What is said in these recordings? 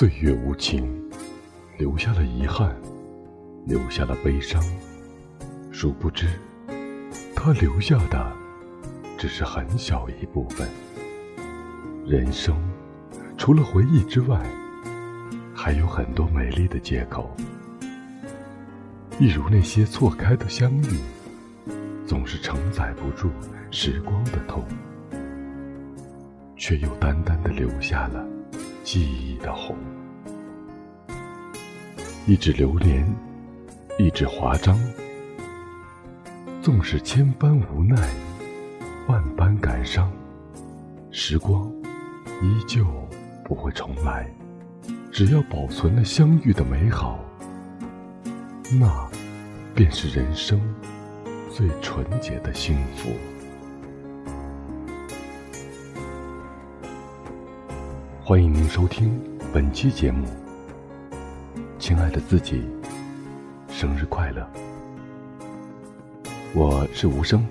岁月无情，留下了遗憾，留下了悲伤。殊不知，他留下的只是很小一部分。人生除了回忆之外，还有很多美丽的借口。一如那些错开的相遇，总是承载不住时光的痛，却又淡淡的留下了。记忆的红，一纸流年，一纸华章。纵使千般无奈，万般感伤，时光依旧不会重来。只要保存了相遇的美好，那便是人生最纯洁的幸福。欢迎您收听本期节目，亲爱的自己，生日快乐！我是无声，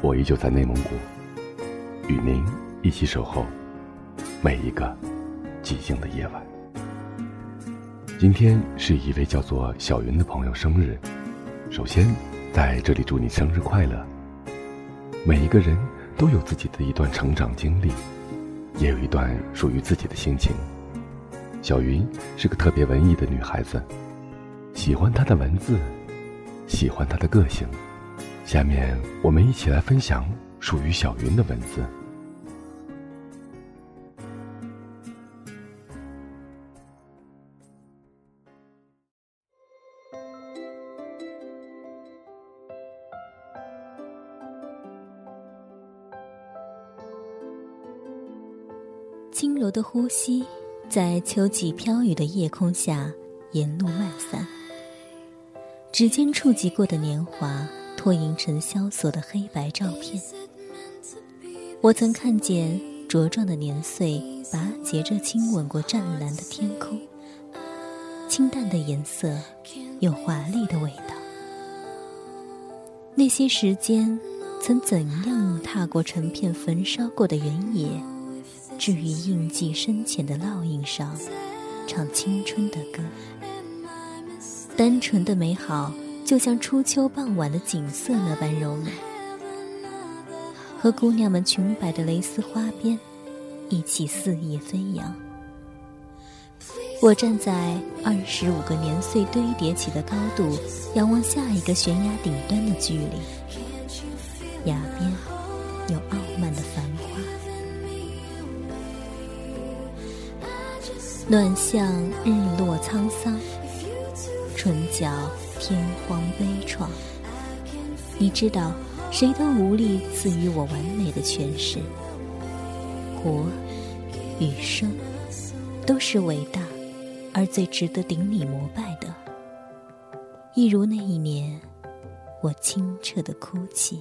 我依旧在内蒙古，与您一起守候每一个寂静的夜晚。今天是一位叫做小云的朋友生日，首先在这里祝你生日快乐！每一个人都有自己的一段成长经历。也有一段属于自己的心情。小云是个特别文艺的女孩子，喜欢她的文字，喜欢她的个性。下面我们一起来分享属于小云的文字。轻柔的呼吸，在秋季飘雨的夜空下沿路漫散。指尖触及过的年华，拖影成萧索的黑白照片。我曾看见茁壮的年岁，拔节着亲吻过湛蓝的天空。清淡的颜色，有华丽的味道。那些时间，曾怎样踏过成片焚烧过的原野？置于印记深浅的烙印上，唱青春的歌。单纯的美好，就像初秋傍晚的景色那般柔美。和姑娘们裙摆的蕾丝花边，一起肆意飞扬。我站在二十五个年岁堆叠起的高度，仰望下一个悬崖顶端的距离。崖边有傲慢的繁华。暖向日落沧桑，唇角天荒悲怆。你知道，谁都无力赐予我完美的诠释。活与生，都是伟大而最值得顶礼膜拜的。一如那一年，我清澈的哭泣。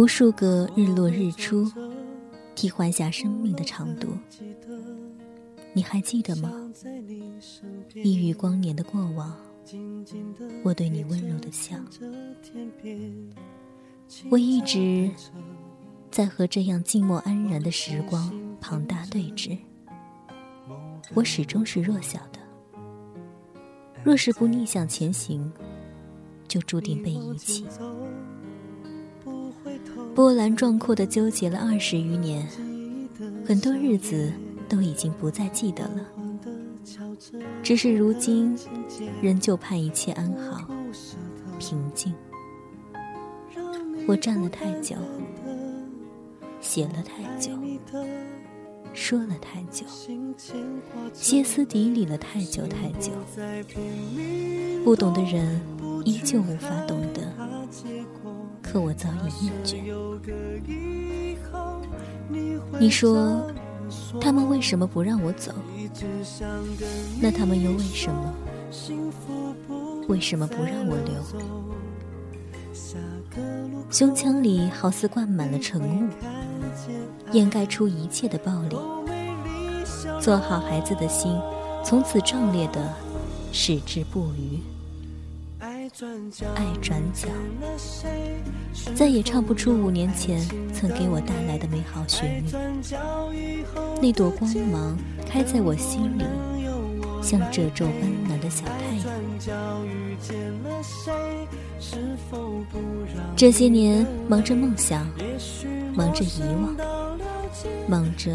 无数个日落日出，替换下生命的长度。你还记得吗？一隅光年的过往，我对你温柔的笑。我一直在和这样静默安然的时光庞大对峙。我始终是弱小的，若是不逆向前行，就注定被遗弃。波澜壮阔的纠结了二十余年，很多日子都已经不再记得了。只是如今，仍旧盼一切安好、平静。我站了太久，写了太久，说了太久，歇斯底里了太久太久。不懂的人依旧无法懂得，可我早已厌倦。你说，他们为什么不让我走？那他们又为什么？为什么不让我留？胸腔里好似灌满了晨雾，掩盖出一切的暴力。做好孩子的心，从此壮烈的矢志不渝。爱转角，再也唱不出五年前曾给我带来的美好旋律。那朵光芒开在我心里，像褶皱温暖的小太阳。这些年忙着梦想，忙着遗忘，忙着，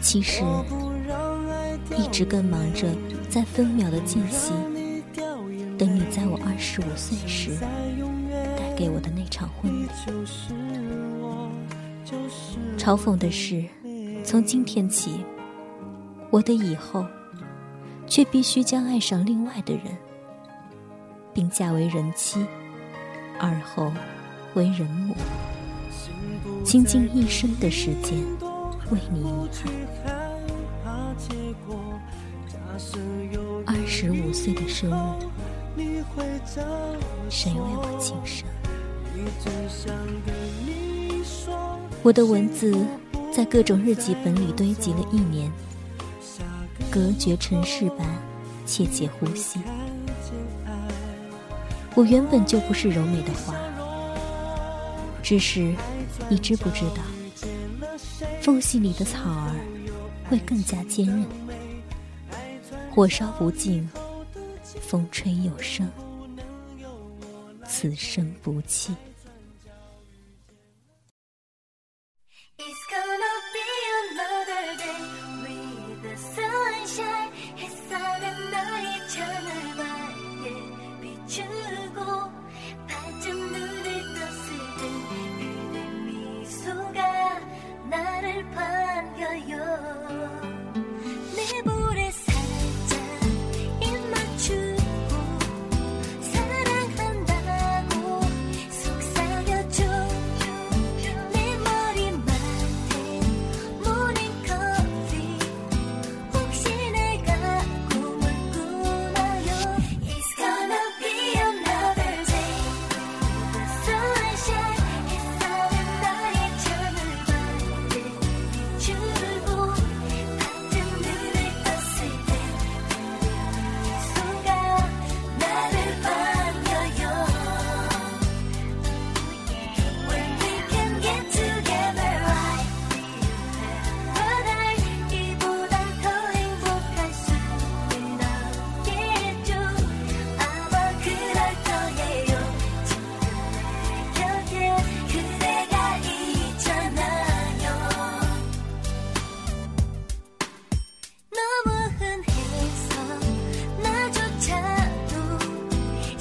其实一直更忙着在分秒的间隙，等你在我二十五岁时带给我的那场婚礼。嘲讽的是，从今天起，我的以后却必须将爱上另外的人。并嫁为人妻，而后为人母，倾尽一生的时间为你遗憾。二十五岁的生日，谁为我庆生？我的文字在各种日记本里堆积了一年，隔绝尘世般切切呼吸。我原本就不是柔美的花，只是你知不知道，缝隙里的草儿会更加坚韧。火烧不尽，风吹又生，此生不弃。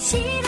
she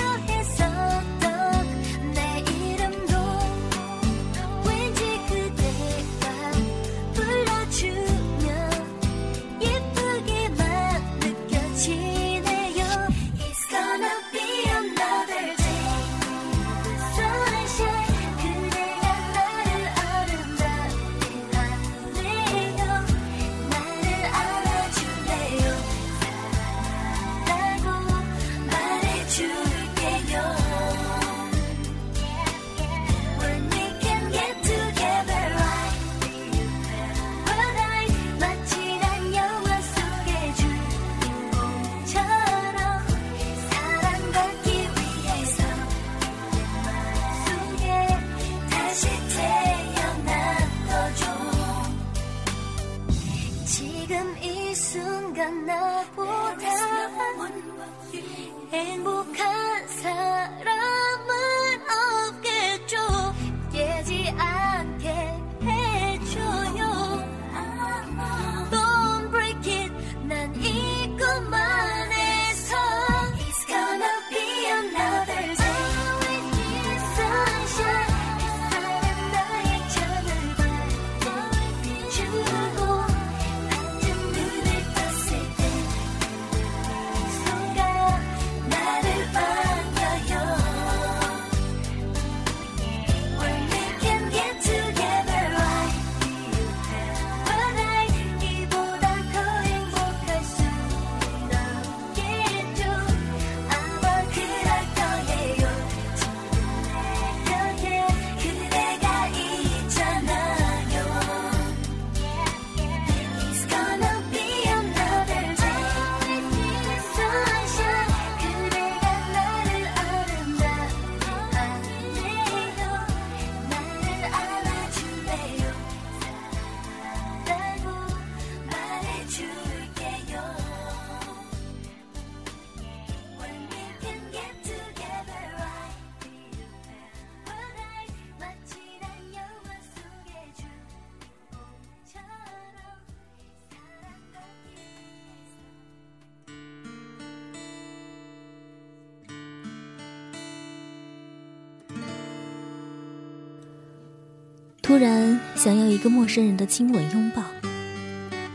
突然想要一个陌生人的亲吻拥抱，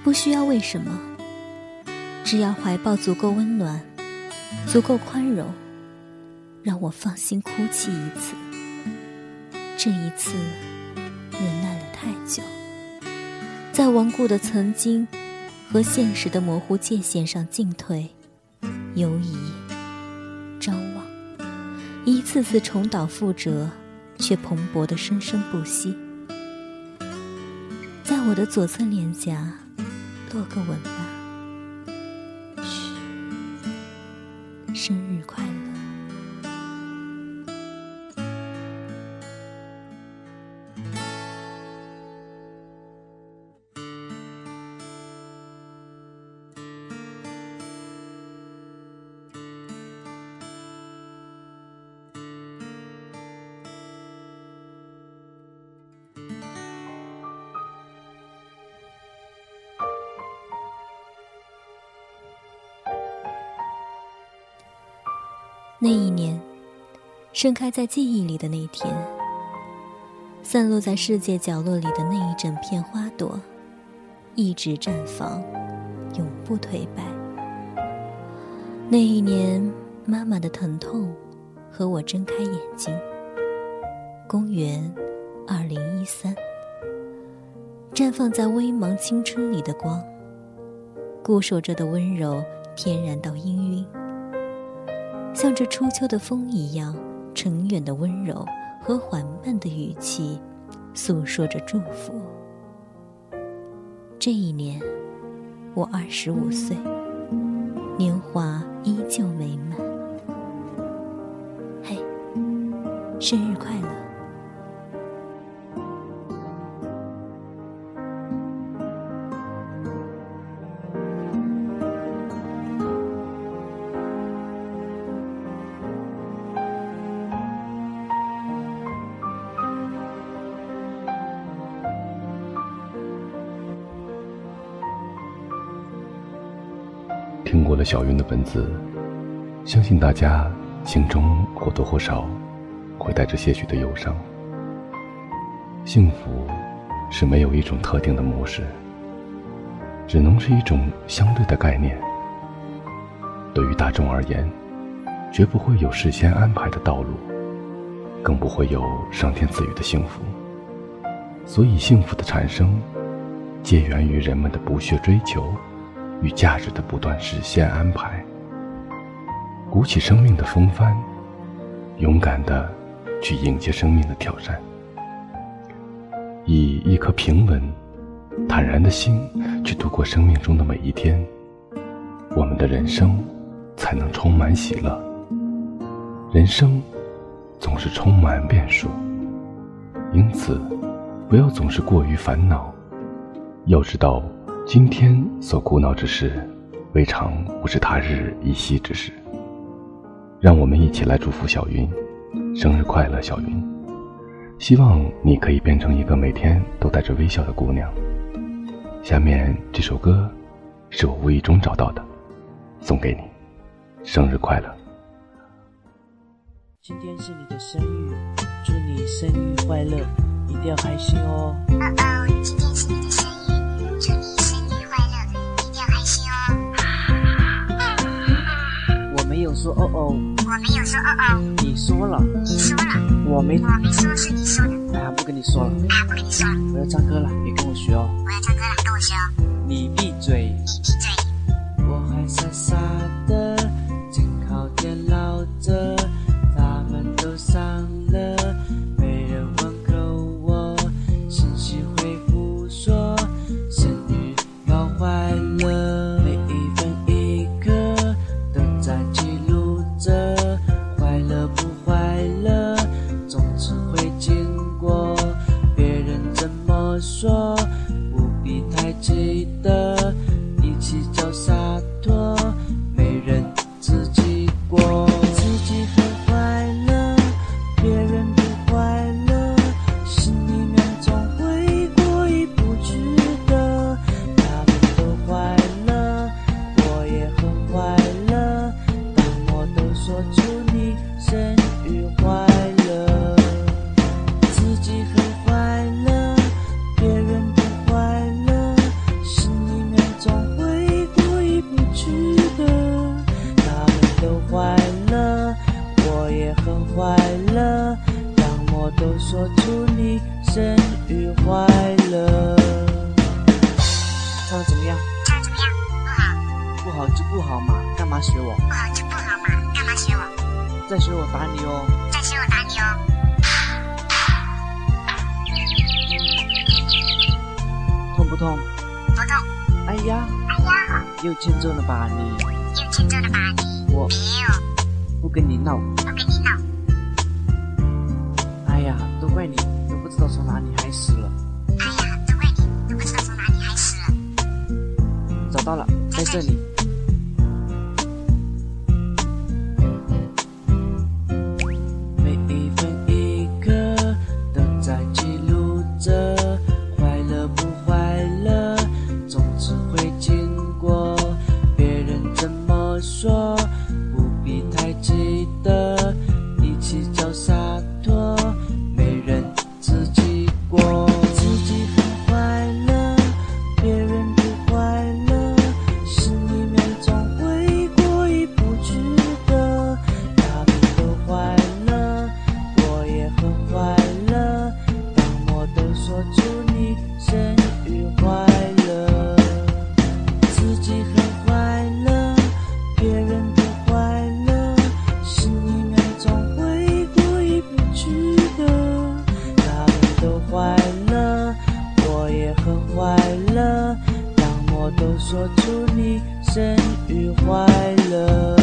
不需要为什么，只要怀抱足够温暖，足够宽容，让我放心哭泣一次。这一次，忍耐了太久，在顽固的曾经和现实的模糊界限上进退、犹疑、张望，一次次重蹈覆辙，却蓬勃的生生不息。我的左侧脸颊落个吻吧，那一年，盛开在记忆里的那天，散落在世界角落里的那一整片花朵，一直绽放，永不颓败。那一年，妈妈的疼痛和我睁开眼睛。公元二零一三，绽放在微茫青春里的光，固守着的温柔，天然到氤氲。像这初秋的风一样，沉远的温柔和缓慢的语气，诉说着祝福。这一年，我二十五岁，年华依旧美满。嘿，生日快乐！过了小云的文字，相信大家心中或多或少会带着些许的忧伤。幸福是没有一种特定的模式，只能是一种相对的概念。对于大众而言，绝不会有事先安排的道路，更不会有上天赐予的幸福。所以，幸福的产生，皆源于人们的不懈追求。与价值的不断实现安排，鼓起生命的风帆，勇敢的去迎接生命的挑战，以一颗平稳、坦然的心去度过生命中的每一天，我们的人生才能充满喜乐。人生总是充满变数，因此不要总是过于烦恼，要知道。今天所苦恼之事，未尝不是他日一夕之事。让我们一起来祝福小云，生日快乐，小云！希望你可以变成一个每天都带着微笑的姑娘。下面这首歌，是我无意中找到的，送给你，生日快乐！今天是你的生日，祝你生日快乐，一定要开心哦！哦哦，今天是你的生日，祝你。说哦哦，我没有说哦哦，你说了，你说了，我没，我没说是你说的，哎呀，不跟你说了，啊，不跟你说了，我要唱歌了，别跟我学哦，我要唱歌了，跟我学哦，你闭嘴，样？不好，不好就不好嘛，干嘛学我？不好就不好嘛，干嘛学我？再学我打你哦。再学我打你哦。痛不痛？不痛，哎呀，哎呀，又欠揍了吧你？又欠揍了吧你？我没有，不跟你闹。不跟你闹。哎呀，都怪你，都不知道从哪里开始了。到了，在这里。快乐。当我都说出你生日快乐。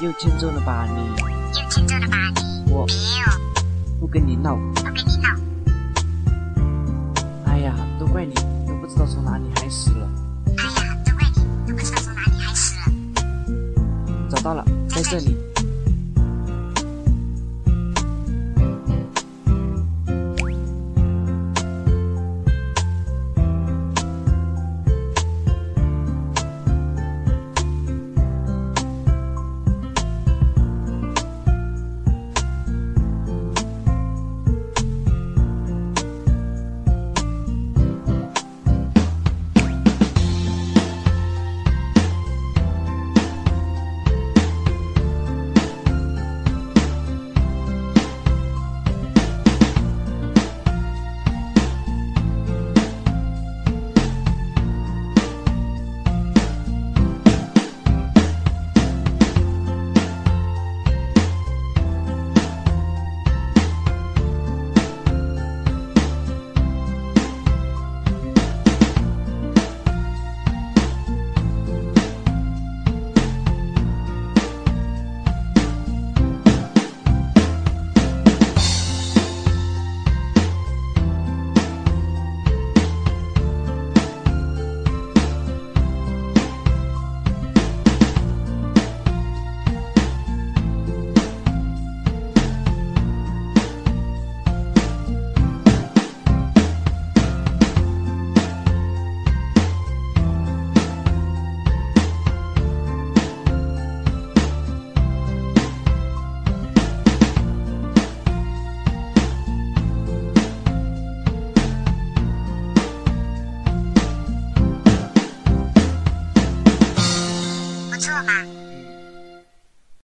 又欠揍了吧你？又欠揍了吧你？我没有，不跟你闹。不跟你闹。哎呀，都怪你，都不知道从哪里开始了。哎呀，都怪你，都不知道从哪里开始了。找到了，在这里。错吗？